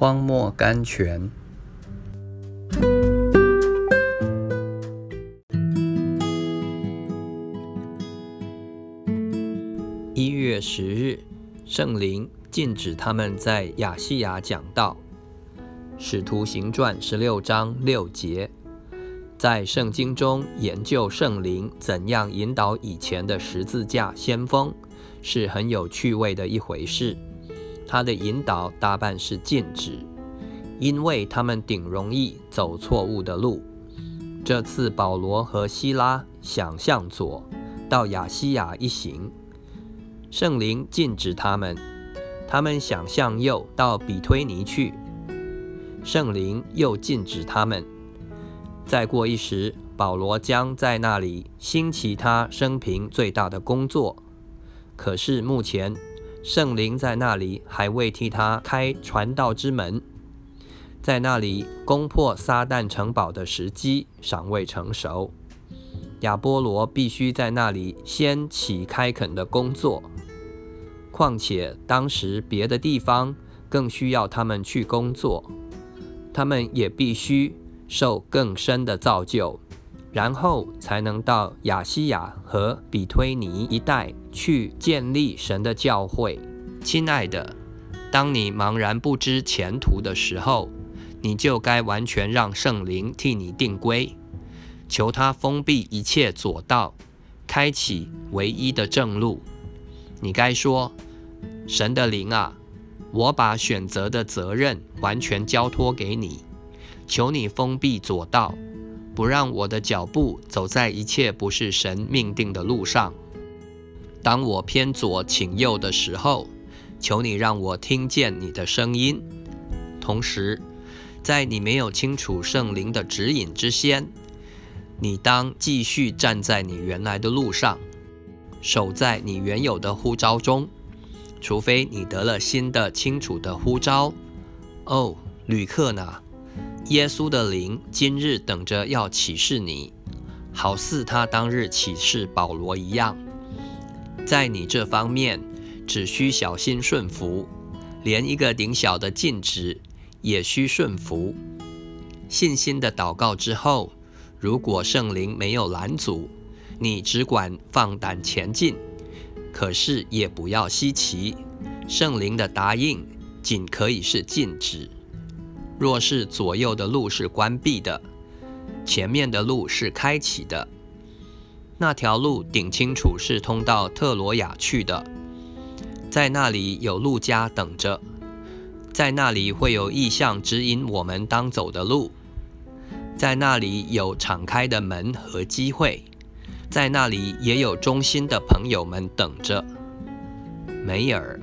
荒漠甘泉。一月十日，圣灵禁止他们在亚细亚讲道。使徒行传十六章六节，在圣经中研究圣灵怎样引导以前的十字架先锋，是很有趣味的一回事。他的引导大半是禁止，因为他们顶容易走错误的路。这次保罗和希拉想向左到亚细亚一行，圣灵禁止他们；他们想向右到比推尼去，圣灵又禁止他们。再过一时，保罗将在那里兴起他生平最大的工作。可是目前。圣灵在那里还未替他开传道之门，在那里攻破撒旦城堡的时机尚未成熟。亚波罗必须在那里先起开垦的工作，况且当时别的地方更需要他们去工作，他们也必须受更深的造就。然后才能到亚西亚和比推尼一带去建立神的教会。亲爱的，当你茫然不知前途的时候，你就该完全让圣灵替你定规，求他封闭一切左道，开启唯一的正路。你该说：“神的灵啊，我把选择的责任完全交托给你，求你封闭左道。”不让我的脚步走在一切不是神命定的路上。当我偏左请右的时候，求你让我听见你的声音。同时，在你没有清楚圣灵的指引之先，你当继续站在你原来的路上，守在你原有的呼召中，除非你得了新的清楚的呼召。哦，旅客呢？耶稣的灵今日等着要启示你，好似他当日启示保罗一样。在你这方面，只需小心顺服，连一个顶小的禁止也需顺服。信心的祷告之后，如果圣灵没有拦阻，你只管放胆前进。可是也不要稀奇，圣灵的答应仅可以是禁止。若是左右的路是关闭的，前面的路是开启的，那条路顶清楚是通到特罗亚去的，在那里有路家等着，在那里会有意象指引我们当走的路，在那里有敞开的门和机会，在那里也有忠心的朋友们等着。梅尔。